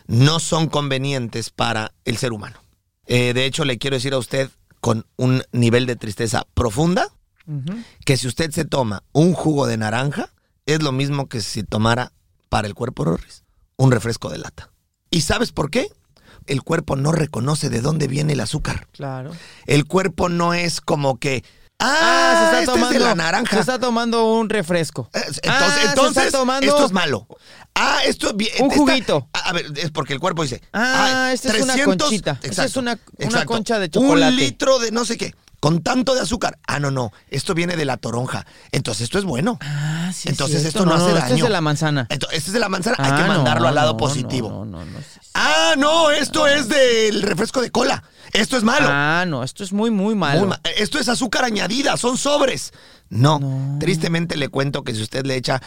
no son convenientes para el ser humano. Eh, de hecho, le quiero decir a usted con un nivel de tristeza profunda Que si usted se toma un jugo de naranja, es lo mismo que si tomara para el cuerpo Rorris un refresco de lata. ¿Y sabes por qué? El cuerpo no reconoce de dónde viene el azúcar. Claro. El cuerpo no es como que, ah, Ah, se está este tomando es de la naranja. Se está tomando un refresco. Eh, Entonces, Ah, se entonces está tomando esto es malo. Ah, esto es bien. Un juguito. a a ver, es porque el cuerpo dice. Ah, esta es una conchita. Esta es una- una concha de chocolate. Un litro de no sé qué. Con tanto de azúcar. Ah, no, no. Esto viene de la toronja. Entonces esto es bueno. Ah, sí. es Entonces cierto. esto no hace Esto es daño. de la manzana. Entonces, este es de la manzana. Hay Ah, que mandarlo no, al lado no, positivo. No, no, no. no, sí, sí. Ah, no, esto es del refresco de cola. Esto es malo. Ah, no, esto es muy, muy malo. Muy ma- Esto es azúcar añadida, son sobres. No, No. tristemente le cuento que si usted le echa,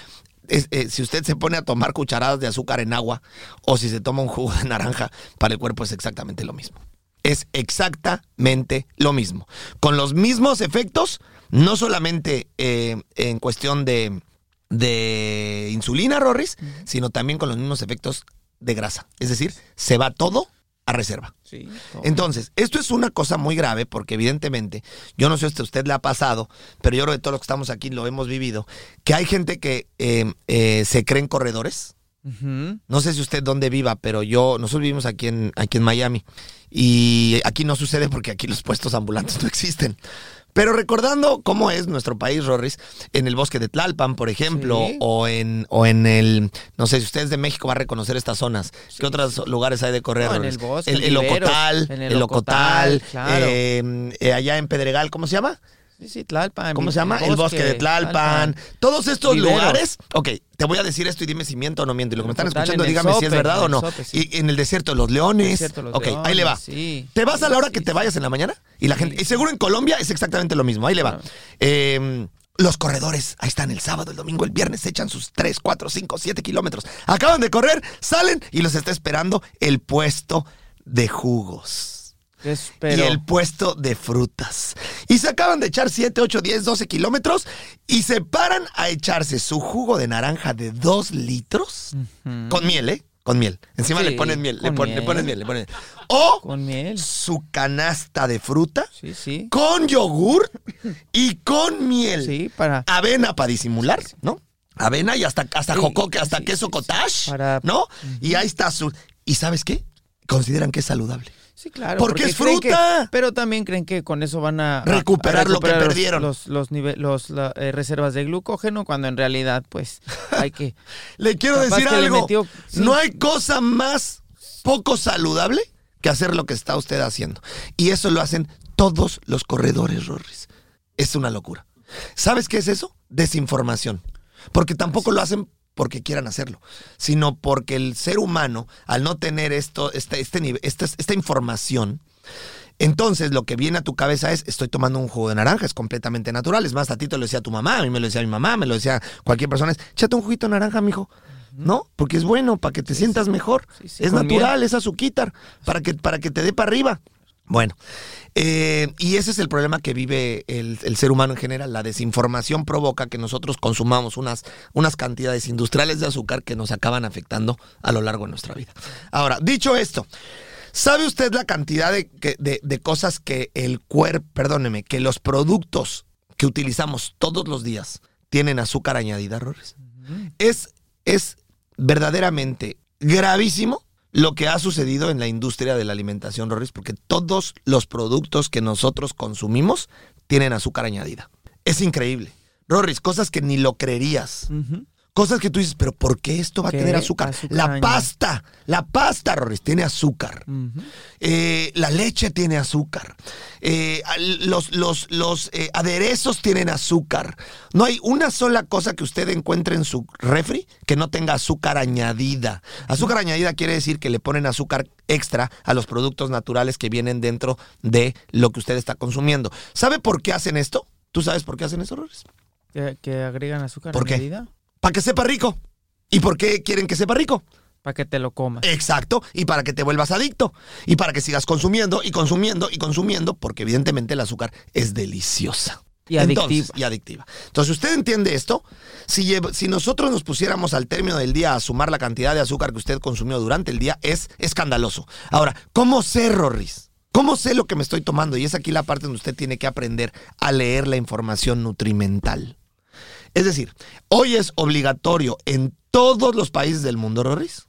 es- eh, si usted se pone a tomar cucharadas de azúcar en agua o si se toma un jugo de naranja, para el cuerpo es exactamente lo mismo. Es exactamente lo mismo. Con los mismos efectos, no solamente eh, en cuestión de, de insulina, Rorris, sino también con los mismos efectos de grasa. Es decir, se va todo a reserva. Sí. Entonces, esto es una cosa muy grave porque evidentemente, yo no sé si a usted le ha pasado, pero yo creo que todos los que estamos aquí lo hemos vivido, que hay gente que eh, eh, se creen corredores. No sé si usted dónde viva, pero yo, nosotros vivimos aquí en, aquí en Miami. Y aquí no sucede porque aquí los puestos ambulantes no existen. Pero recordando cómo es nuestro país, Rorris, en el bosque de Tlalpan, por ejemplo, Sí. o en o en el, no sé, si usted es de México va a reconocer estas zonas. ¿Qué otros lugares hay de correr? No, en el bosque, el, en el Ocotal, en el, el Ocotal, Ocotal, claro. eh, eh, allá en Pedregal, ¿cómo se llama? Sí, sí, Tlalpan. ¿Cómo se llama? El bosque de Tlalpan. Todos estos Viveros. lugares. Ok, te voy a decir esto y dime si miento o no miento. Y lo que me están Total, escuchando, dígame si es verdad o no. Sope, sí. Y en el desierto de los leones. Desierto de los ok, ahí le va. Sí. Te vas a la hora que te vayas en la mañana y la gente. Y seguro en Colombia es exactamente lo mismo. Ahí le va. Claro. Eh, los corredores, ahí están el sábado, el domingo, el viernes, se echan sus 3, 4, 5, 7 kilómetros. Acaban de correr, salen y los está esperando el puesto de jugos Y el puesto de frutas. Y se acaban de echar 7, 8, 10, 12 kilómetros y se paran a echarse su jugo de naranja de 2 litros con miel, ¿eh? Con miel. Encima Sí, le ponen miel, le, pon- le ponen miel, le ponen O Con miel. su canasta de fruta Sí, sí. con yogur y con miel. Sí, para. Avena para disimular, ¿no? Avena y hasta, hasta jocoque, hasta queso cottage, Para- ¿no? Y ahí está su... ¿Y sabes qué? Consideran que es saludable. Sí, claro. Porque es que- fruta. pero también creen que con eso van a, a- Recuperar lo que los- perdieron. Los, los, los la- eh, reservas de glucógeno, cuando en realidad, pues, hay que. Le quiero decir algo. metió- sí. No hay cosa más poco saludable que hacer lo que está usted haciendo. Y eso lo hacen todos los corredores, Rorris. Es una locura. ¿Sabes qué es eso? Desinformación. Porque tampoco lo hacen porque quieran hacerlo, sino porque el ser humano, al no tener esto, este, este nivel, esta, esta información, entonces lo que viene a tu cabeza es, estoy tomando un jugo de naranja, es completamente natural. Es más, a ti te lo decía tu mamá, a mí me lo decía mi mamá, me lo decía cualquier persona, es, échate un juguito de naranja, mijo. ¿No? Porque es bueno, para que te sientas mejor. Sí, es natural, es azuquitar, para que, para que te dé para arriba. Bueno, eh, y ese es el problema que vive el, el ser humano en general. La desinformación provoca que nosotros consumamos unas, unas cantidades industriales de azúcar que nos acaban afectando a lo largo de nuestra vida. Ahora, dicho esto, ¿Sabe usted la cantidad de, de- de cosas que el cuerpo, perdóneme, que los productos que utilizamos todos los días tienen azúcar añadida, Rores? Es, es verdaderamente gravísimo lo que ha sucedido en la industria de la alimentación, Rorris, porque todos los productos que nosotros consumimos tienen azúcar añadida. Es increíble. Rorris, cosas que ni lo creerías. Cosas que tú dices, pero ¿por qué esto va a tener azúcar? Azúcar la añadida. pasta, la pasta, Rorris, tiene azúcar. Eh, la leche tiene azúcar. Eh, los los, los eh, aderezos tienen azúcar. No hay una sola cosa que usted encuentre en su refri que no tenga azúcar añadida. Azúcar añadida quiere decir que le ponen azúcar extra a los productos naturales que vienen dentro de lo que usted está consumiendo. ¿Sabe por qué hacen esto? ¿Tú sabes por qué hacen eso, Rores? Que, agregan azúcar ¿Por qué? Para que sepa rico. ¿Y por qué quieren que sepa rico? para que te lo comas. Exacto, y para que te vuelvas adicto, y para que sigas consumiendo y consumiendo y consumiendo, porque evidentemente el azúcar es deliciosa. Y Entonces, adictiva. y adictiva. Entonces, usted entiende esto, si, si nosotros nos pusiéramos al término del día a sumar la cantidad de azúcar que usted consumió durante el día, es escandaloso. Ahora, ¿cómo sé, Rorris? ¿Cómo sé lo que me estoy tomando? Y es aquí la parte donde usted tiene que aprender a leer la información nutrimental. Es decir, hoy es obligatorio en todos los países del mundo, Rorris,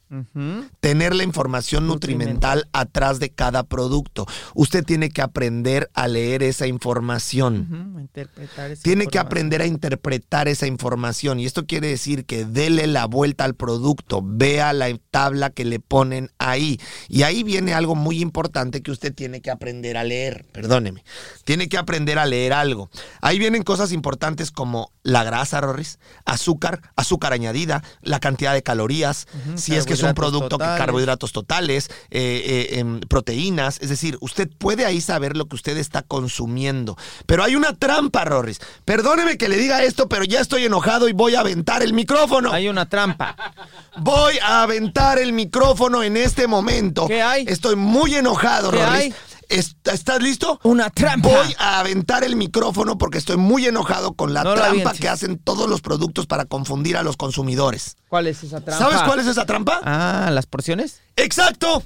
Tener la información nutrimental atrás de cada producto. Usted tiene que aprender a leer esa información. Ujú, interpretar esa Tiene que aprender a interpretar esa información y esto quiere decir que dele la vuelta al producto, vea la tabla que le ponen ahí. Y ahí viene algo muy importante que usted tiene que aprender a leer, perdóneme. Tiene que aprender a leer algo. Ahí vienen cosas importantes como la grasa, Rorris, azúcar, azúcar añadida, la cantidad de calorías, si es que es un producto que totales. carbohidratos totales, eh, eh, em, proteínas, es decir, usted puede ahí saber lo que usted está consumiendo. Pero hay una trampa, Rorris. Perdóneme que le diga esto, pero ya estoy enojado y voy a aventar el micrófono. Hay una trampa. Voy a aventar el micrófono en este momento. ¿Qué hay? Estoy muy enojado, ¿Qué Rorris. hay? ¿Est- ¿Estás listo? Una trampa. Voy a aventar el micrófono porque estoy muy enojado con la No trampa que hacen todos los productos para confundir a los consumidores. ¿Cuál es esa trampa? ¿Sabes cuál es esa trampa? Ah, las porciones. Exacto.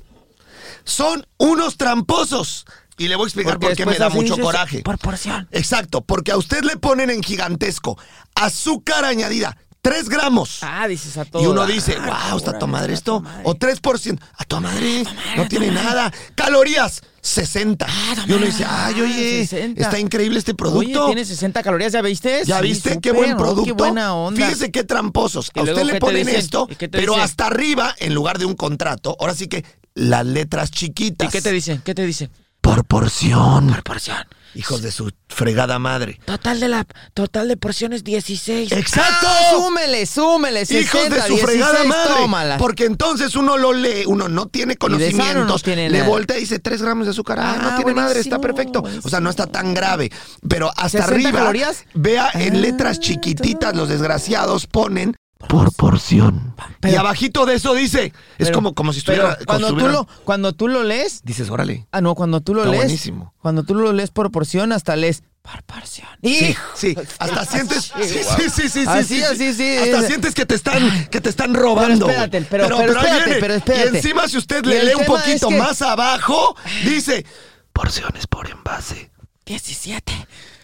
Son unos tramposos. Y le voy a explicar Porque por qué me da mucho coraje. Por porción. Exacto, porque a usted le ponen en gigantesco azúcar añadida, 3 gramos. Ah, dices a todo. Y uno dice, wow, está a tu madre esto. está a tu madre. O 3%. A tu madre. No tiene nada. Calorías, 60. Y uno dice, ay, oye, 60. está increíble este Oye, producto. tiene 60 calorías, ¿ya viste? ¿Ya Sí, viste qué buen producto? Qué buena onda. Fíjese qué tramposos. ¿Y A usted le ponen esto, ¿Y qué te pero hasta arriba, en lugar de un contrato, ahora sí que las letras chiquitas. ¿Y qué te dicen? ¿Qué te dicen? Por porción. Por porción. Hijos de su fregada madre. Total de la total de porciones 16. ¡Exacto! Ah, súmele, súmele, 60, Hijos de su 16, fregada madre. tómala. Porque entonces uno lo lee, uno no tiene conocimientos, no tiene le voltea y dice 3 gramos de azúcar. Ah, no Ah, tiene madre, está buenísimo, perfecto. O sea, no está tan grave. Pero hasta 60 arriba, calorías. vea en Ah, letras chiquititas, los desgraciados ponen por porción. y abajito de eso dice, es Pero- como, como si estuviera... Cuando tú lo cuando tú lo lees, Dices, órale. ah no, cuando tú lo Está lees, buenísimo. cuando tú lo lees por porción hasta lees por porción. Sí, Hijo. sí, hasta sientes, sí, sí, sí, sí, sí, Así, sí, así, sí, hasta es- sientes que te están, que te están robando. Pero espérate, pero- pero espérate, viene. pero espérate. Y encima si usted le lee un poquito es que- más abajo, dice porciones por envase. 17.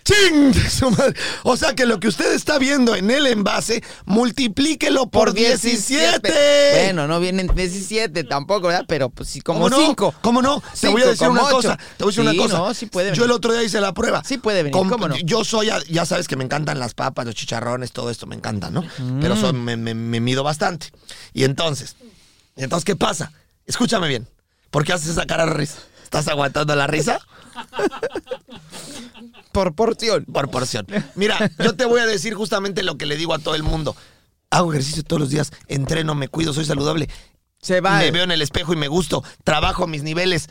¡Ching! O sea que lo que usted está viendo en el envase, multiplíquelo por, 17. Bueno, no vienen 17 tampoco, ¿verdad? Pero pues sí, como ¿Cómo no? 5. ¿Cómo no? Te voy a decir una ocho. cosa. Te voy a decir Sí, una cosa. no, sí puede Yo venir. el otro día hice la prueba. Sí puede venir, ¿cómo no? Yo soy, ya sabes que me encantan las papas, los chicharrones, todo esto me encanta, ¿no? Pero soy- me, me- me mido bastante. Y entonces, ¿y entonces qué pasa? Escúchame bien. ¿Por qué haces esa cara de risa? ¿Estás aguantando la risa? Por porción. Por porción. Mira, yo te voy a decir justamente lo que le digo a todo el mundo. Hago ejercicio todos los días, entreno, me cuido, soy saludable. Se va. Me veo en el espejo y me gusto, trabajo mis niveles.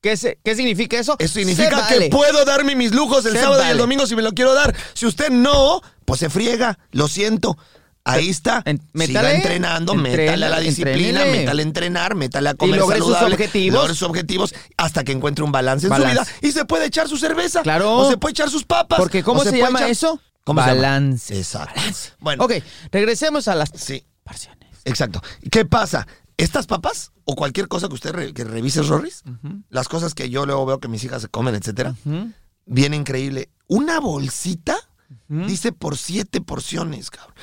¿Qué, se- ¿Qué significa eso? Eso significa que puedo darme mis lujos el Se sábado y el domingo si me lo quiero dar. Si usted no, pues se friega. Lo siento. Ahí está. En- Siga métale, entrenando, entrene, métale a la disciplina, entrénele. métale a entrenar, métale a comer logre sus objetivos. logre sus objetivos hasta que encuentre un balance, en su vida y se puede echar su cerveza. Claro. O se puede echar sus papas. Porque ¿cómo se, llama echar- eso? ¿Cómo se llama? Balance. Exacto. Balance. Bueno, Ok, regresemos a las sí. porciones. Exacto. ¿Qué pasa? Estas papas o cualquier cosa que usted re- que revise, Rorris, las cosas que yo luego veo que mis hijas se comen, etcétera, ujú, viene increíble. Una bolsita dice por siete porciones, cabrón.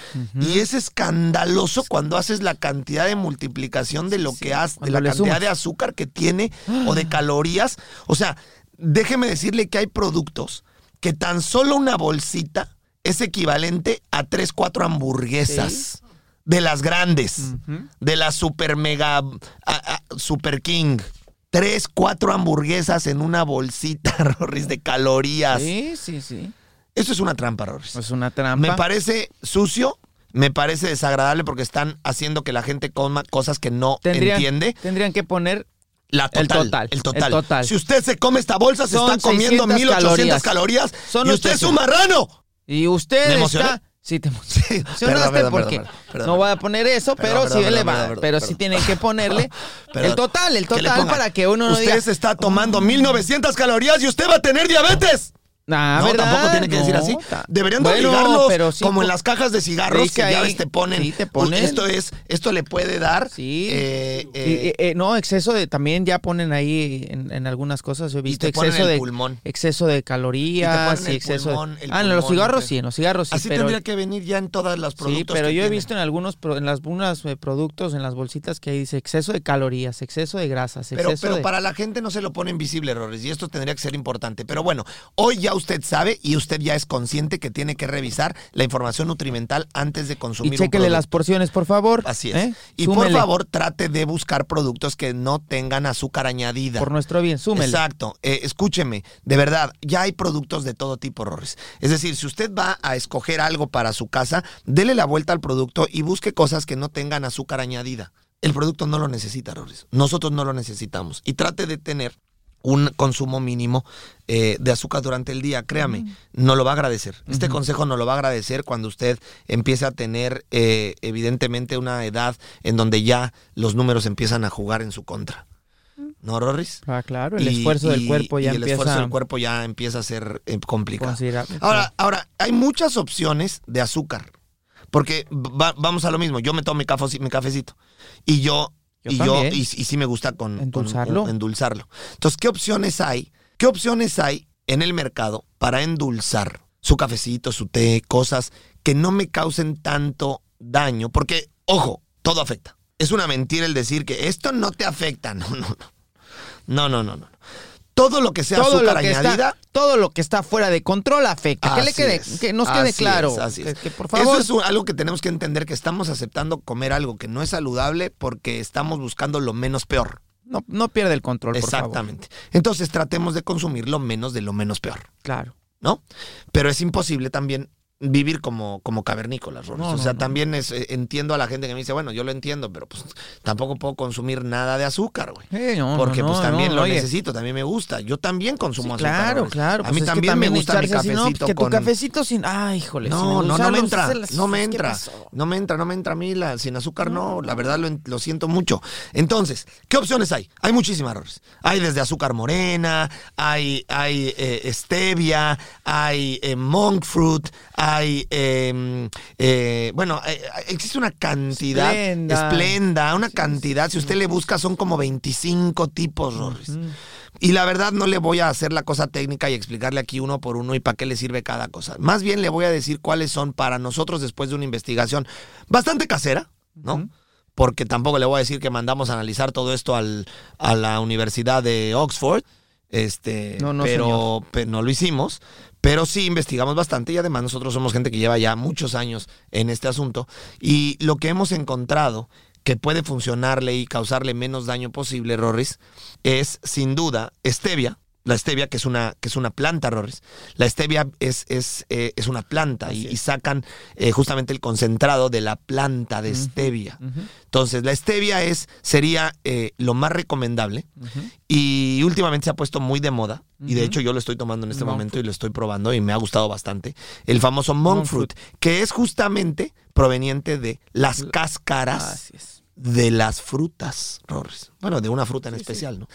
Y es escandaloso cuando haces la cantidad de multiplicación de lo que haces, de la cantidad sumas. de azúcar que tiene o de calorías. O sea, déjeme decirle que hay productos que tan solo una bolsita es equivalente a tres, cuatro hamburguesas. De las grandes, de la super mega, a- a- super king. Tres, cuatro hamburguesas en una bolsita, Rorris, de calorías. Sí, sí, sí. Eso es una trampa, Rorris. Es una trampa. Me parece sucio, me parece desagradable porque están haciendo que la gente coma cosas que no tendrían, entiende. Tendrían que poner La el total, El total. el total. Si usted se come esta bolsa, se Son está comiendo 600 1800 calorías. calorías. Son y usted es un 800. marrano. Y usted ¿Me está. Sí, te emocionaste Perdón, perdón, porque perdón, no voy a poner eso, pero sí perdón, pero sí tienen que ponerle el total, el total para que uno no usted diga. se está tomando 1900 calorías y usted va a tener diabetes. Ah, no, ¿verdad? tampoco tiene que decir No, así. Deberían de Bueno, obligarlos, pero sí, como en las cajas de cigarros Sí, que, que ya ves te ponen. sí, te ponen. Esto es, esto le puede dar. Sí. eh, Y, eh, eh, no, exceso de. También ya ponen ahí en, en algunas cosas. He visto te ponen exceso el de. pulmón. Exceso de Y te calorías ponen y el exceso pulmón, de. el ah, en los cigarros sí, en los cigarros sí. así pero, tendría que venir ya en todas las productos. Sí, pero que yo he visto en algunos en las unas productos, en las bolsitas que ahí dice exceso de calorías, exceso de grasas, Pero, exceso pero de. para la gente no se lo ponen visible, errores, y esto tendría que ser importante. Pero bueno, hoy ya usted sabe y usted ya es consciente que tiene que revisar la información nutrimental antes de consumir Y un las porciones, por favor. Así es. ¿eh? Y por favor, trate de buscar productos que no tengan azúcar añadida. Por nuestro bien, súmele. Exacto. Eh, escúcheme, de verdad, ya hay productos de todo tipo, Rorris. Es decir, si usted va a escoger algo para su casa, dele la vuelta al producto y busque cosas que no tengan azúcar añadida. El producto no lo necesita, Rorris. Nosotros no lo necesitamos. Y trate de tener un consumo mínimo eh, de azúcar durante el día. Créame, no lo va a agradecer. Este consejo no lo va a agradecer cuando usted empiece a tener, eh, evidentemente, una edad en donde ya los números empiezan a jugar en su contra. ¿No, Rorris? Ah, claro, el Y- esfuerzo del cuerpo ya y el empieza esfuerzo del cuerpo ya empieza a ser eh, complicado. Ahora, ahora, hay muchas opciones de azúcar. Porque va- vamos a lo mismo. Yo me tomo mi, cafo- mi cafecito. Y yo, Yo y yo, y, y sí me gusta con, con- Endulzarlo. con endulzarlo. Entonces, ¿qué opciones hay? ¿Qué opciones hay en el mercado para endulzar su cafecito, su té, cosas que no me causen tanto daño? Porque, ojo, todo afecta. Es una mentira el decir que esto no te afecta. No, no, no. No, no, no, no. Todo lo que sea todo azúcar lo que añadida. está, todo lo que está fuera de control afecta. que le Así quede, es, que nos quede así claro. es, así es. que por favor. Eso es algo que tenemos que entender que estamos aceptando comer algo que no es saludable porque estamos buscando lo menos peor. no, no pierde el control, por favor. Exactamente. Entonces tratemos de consumir lo menos de lo menos peor, Claro. ¿no? Pero es imposible también vivir como, como cavernícolas. No, o sea, no. también es, eh, entiendo a la gente que me dice, bueno, yo lo entiendo, pero pues tampoco puedo consumir nada de azúcar, güey. Eh, Porque pues también lo oye. necesito, también me gusta. Yo también consumo Sí, azúcar. claro, claro. A pues mí también, me gusta mi cafecito que tu con... cafecito sin. Ay, híjole. No, no, no me entra, no me ¿qué entra, no me entra, no me entra a mí la, sin azúcar, no, la verdad lo, lo siento mucho. Entonces, ¿qué opciones hay? Hay muchísimas errores. Hay desde azúcar morena, hay, hay eh, stevia, hay eh, monk fruit, hay, eh, eh, bueno, eh, existe una cantidad, Splenda. esplenda, una cantidad, si usted le busca son como 25 tipos, Rorris. Y la verdad no le voy a hacer la cosa técnica y explicarle aquí uno por uno y para qué le sirve cada cosa. Más bien le voy a decir cuáles son para nosotros después de una investigación bastante casera, ¿no? Porque tampoco le voy a decir que mandamos a analizar todo esto al, a la Universidad de Oxford. Este, No, no, pero, pe- no lo hicimos. Pero sí investigamos bastante y además nosotros somos gente que lleva ya muchos años en este asunto. Y lo que hemos encontrado que puede funcionarle y causarle menos daño posible, Rorris, es sin duda stevia. La stevia, que es una, que es una planta, Rorris. La stevia es, es, eh, es una planta y, y sacan eh, justamente el concentrado de la planta de stevia. Entonces, la stevia es, sería eh, lo más recomendable y últimamente se ha puesto muy de moda. Y de hecho yo lo estoy tomando en este Monk momento y lo estoy probando y me ha gustado bastante. El famoso monk, Monk fruit, que es justamente proveniente de las cáscaras de las frutas, Rorris. Bueno, de una fruta en especial, ¿no?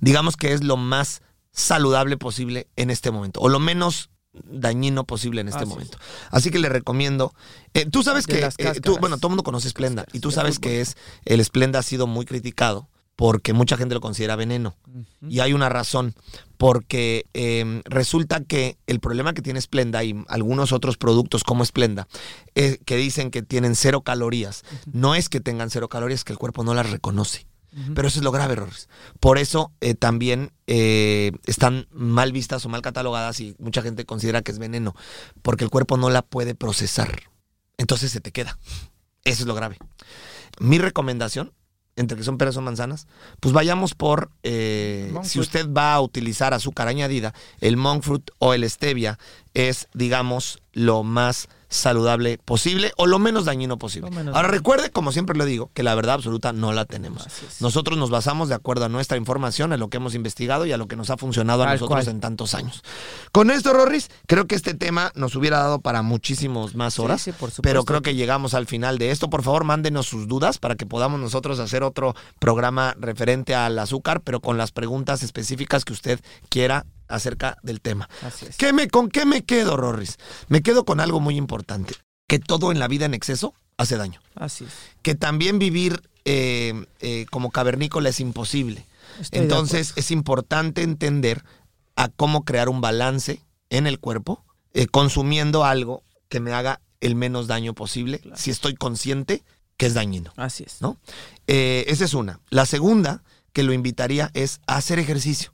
Digamos que es lo más saludable posible en este momento, o lo menos dañino posible en este Así momento. Así que le recomiendo. eh, tú sabes De que. eh, tú, bueno, todo el mundo conoce Splenda. Y tú sabes que es. El Splenda ha sido muy criticado porque mucha gente lo considera veneno. Y hay una razón. Porque eh, resulta que el problema que tiene Splenda y algunos otros productos como Splenda, eh, que dicen que tienen cero calorías, no es que tengan cero calorías, que el cuerpo no las reconoce. Pero eso es lo grave, errores. Por eso eh, también eh, están mal vistas o mal catalogadas y mucha gente considera que es veneno, porque el cuerpo no la puede procesar. Entonces se te queda. Eso es lo grave. Mi recomendación, entre que son peras o manzanas, pues vayamos por, eh, si usted va a utilizar azúcar añadida, el monk fruit o el stevia es, digamos, lo más saludable posible o lo menos dañino posible. Menos Ahora recuerde, como siempre lo digo, que la verdad absoluta no la tenemos. Nosotros nos basamos de acuerdo a nuestra información, a lo que hemos investigado y a lo que nos ha funcionado a Tal nosotros cual. en tantos años. Con esto, Rorris, creo que este tema nos hubiera dado para muchísimos más horas, sí, por supuesto. pero creo que llegamos al final de esto. Por favor, mándenos sus dudas para que podamos nosotros hacer otro programa referente al azúcar, pero con las preguntas específicas que usted quiera acerca del tema. Así es. ¿Qué me, ¿Con qué me quedo, Rorris? Me quedo con algo muy importante, que todo en la vida en exceso hace daño. Así es. Que también vivir eh, eh, como cavernícola es imposible. Estoy Entonces es importante entender a cómo crear un balance en el cuerpo, eh, consumiendo algo que me haga el menos daño posible, si estoy consciente que es dañino. Así es. ¿no? Esa es una. La segunda que lo invitaría es a hacer ejercicio.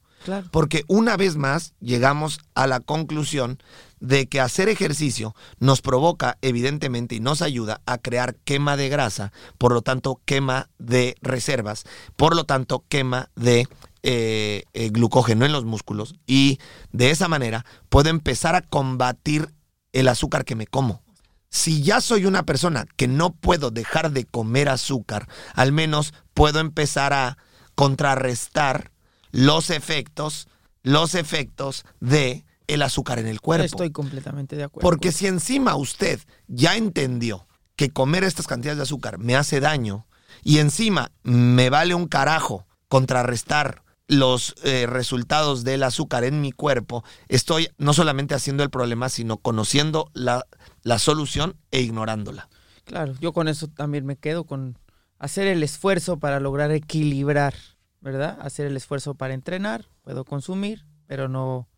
Porque una vez más llegamos a la conclusión de que hacer ejercicio nos provoca evidentemente y nos ayuda a crear quema de grasa, por lo tanto quema de reservas, por lo tanto quema de eh, eh, glucógeno en los músculos y de esa manera puedo empezar a combatir el azúcar que me como. Si ya soy una persona que no puedo dejar de comer azúcar, al menos puedo empezar a contrarrestar los efectos, los efectos de el azúcar en el cuerpo. Estoy completamente de acuerdo. Porque si encima usted ya entendió que comer estas cantidades de azúcar me hace daño y encima me vale un carajo contrarrestar los eh, resultados del azúcar en mi cuerpo, estoy no solamente haciendo el problema, sino conociendo la, la solución e ignorándola. Claro, yo con eso también me quedo con hacer el esfuerzo para lograr equilibrar, ¿verdad? Hacer el esfuerzo para entrenar, puedo consumir, pero no...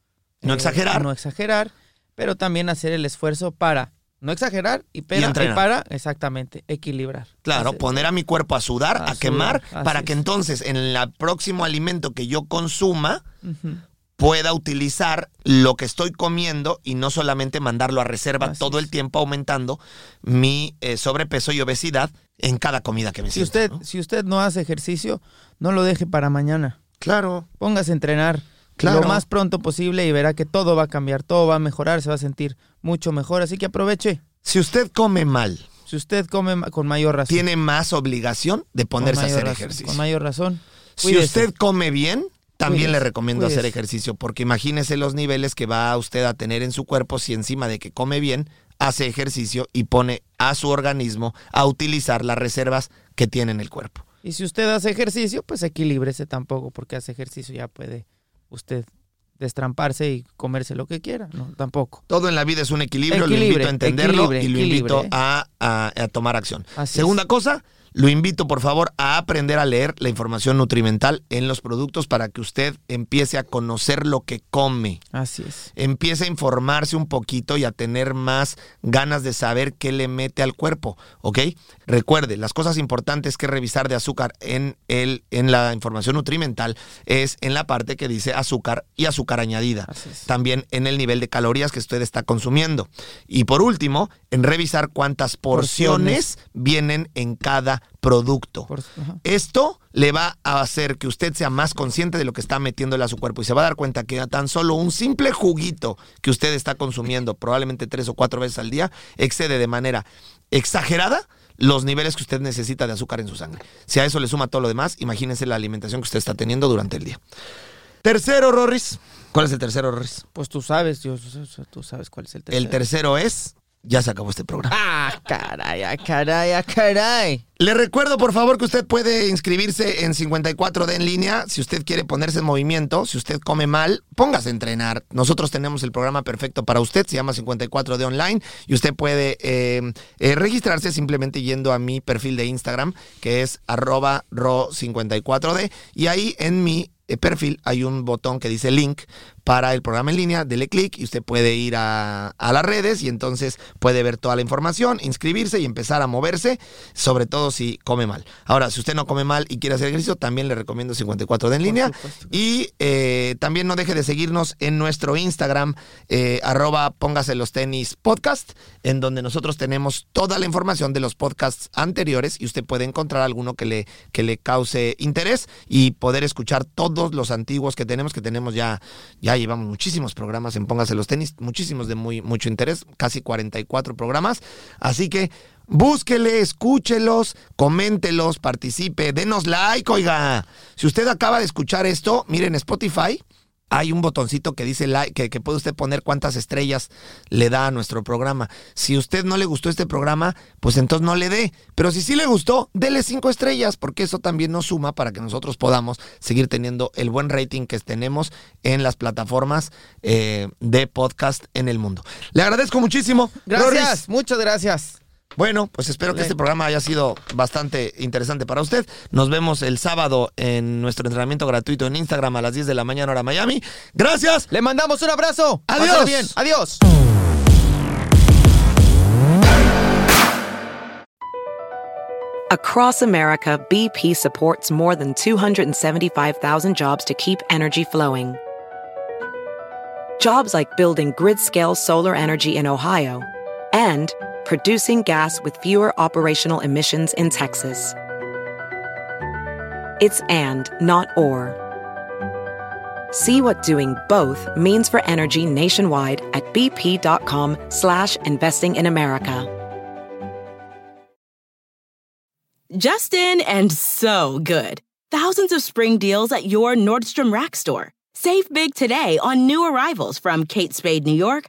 No exagerar. No exagerar, pero también hacer el esfuerzo para no exagerar y, para, entrenar. para exactamente, equilibrar. Claro, poner a mi cuerpo a sudar, A a, sudar, quemar, para que es. entonces en el próximo alimento que yo consuma pueda utilizar lo que estoy comiendo y no solamente mandarlo a reserva Así todo el tiempo aumentando mi eh, sobrepeso y obesidad en cada comida que me Si usted, ¿no? si usted no hace ejercicio, no lo deje para mañana. Claro. Póngase a entrenar Claro. lo más pronto posible y verá que todo va a cambiar, todo va a mejorar, se va a sentir mucho mejor. Así que aproveche. Si usted come mal, Si usted come ma- con mayor razón. tiene más obligación de ponerse a hacer razón, ejercicio. Con mayor razón. Si usted come bien, también Cuídese, le recomiendo hacer ejercicio, porque imagínese los niveles que va usted a tener en su cuerpo si encima de que come bien, hace ejercicio y pone a su organismo a utilizar las reservas que tiene en el cuerpo. Y si usted hace ejercicio, pues equilíbrese tampoco, porque hace ejercicio ya puede usted destramparse y comerse lo que quiera. No, tampoco. Todo en la vida es un equilibrio, lo invito a entenderlo y lo invito a, a- a tomar acción. Así Segunda es. cosa, lo invito por favor a aprender a leer la información nutrimental en los productos para que usted empiece a conocer lo que come. Así es. empiece a informarse un poquito y a tener más ganas de saber qué le mete al cuerpo, ¿ok? Recuerde, las cosas importantes que revisar de azúcar en, el, en la información nutrimental es en la parte que dice azúcar y azúcar añadida. Así es. También en el nivel de calorías que usted está consumiendo. Y por último, en revisar cuántas porciones, vienen en cada producto. Por-. Esto le va a hacer que usted sea más consciente de lo que está metiéndole a su cuerpo y se va a dar cuenta que tan solo un simple juguito que usted está consumiendo probablemente tres o cuatro veces al día excede de manera exagerada los niveles que usted necesita de azúcar en su sangre. Si a eso le suma todo lo demás, imagínese la alimentación que usted está teniendo durante el día. Tercero, Rorris. ¿Cuál es el tercero, Rorris? Pues tú sabes, yo, tú sabes cuál es el tercero. El tercero es ya se acabó este programa. Ah, caray, ah, caray, ah, caray. Le recuerdo, por favor, que usted puede inscribirse en 54D en línea si usted quiere ponerse en movimiento. Si usted come mal, póngase a entrenar. Nosotros tenemos el programa perfecto para usted, se llama 54D Online y usted puede eh, eh, registrarse simplemente yendo a mi perfil de Instagram, que es arroba ro54D, y ahí en mi eh, perfil hay un botón que dice link para el programa en línea, dele clic y usted puede ir a, a, las redes y entonces puede ver toda la información, inscribirse y empezar a moverse, sobre todo si come mal. Ahora, si usted no come mal y quiere hacer ejercicio, también le recomiendo 54 de en línea. Y eh, también no deje de seguirnos en nuestro Instagram, eh, arroba póngase los tenis podcast, en donde nosotros tenemos toda la información de los podcasts anteriores y usted puede encontrar alguno que le, que le cause interés y poder escuchar todos los antiguos que tenemos, que tenemos ya, ya llevamos muchísimos programas en Póngase los tenis, muchísimos de muy, mucho interés, casi 44 programas. Así que búsquele, escúchelos, coméntelos, participe, denos like, oiga. Si usted acaba de escuchar esto, miren Spotify hay un botoncito que dice like, que, que, puede usted poner cuántas estrellas le da a nuestro programa. Si usted no le gustó este programa, pues entonces no le dé. Pero si sí le gustó, dele cinco estrellas, porque eso también nos suma para que nosotros podamos seguir teniendo el buen rating que tenemos en las plataformas eh, de podcast en el mundo. Le agradezco muchísimo. Gracias, Roris. muchas gracias. Bueno, pues espero que este programa haya sido bastante interesante para usted. Nos vemos el sábado en nuestro entrenamiento gratuito en Instagram a las 10 de la mañana hora Miami. Gracias. Le mandamos un abrazo. Adiós. Bien. Adiós. Across America, BP supports more than 275,000 jobs to keep energy flowing. Jobs like building grid-scale solar energy in Ohio and producing gas with fewer operational emissions in Texas. It's and, not or. See what doing both means for energy nationwide at bp.com slash investing in America. Justin and so good. Thousands of spring deals at your Nordstrom Rack store. Save big today on new arrivals from Kate Spade New York,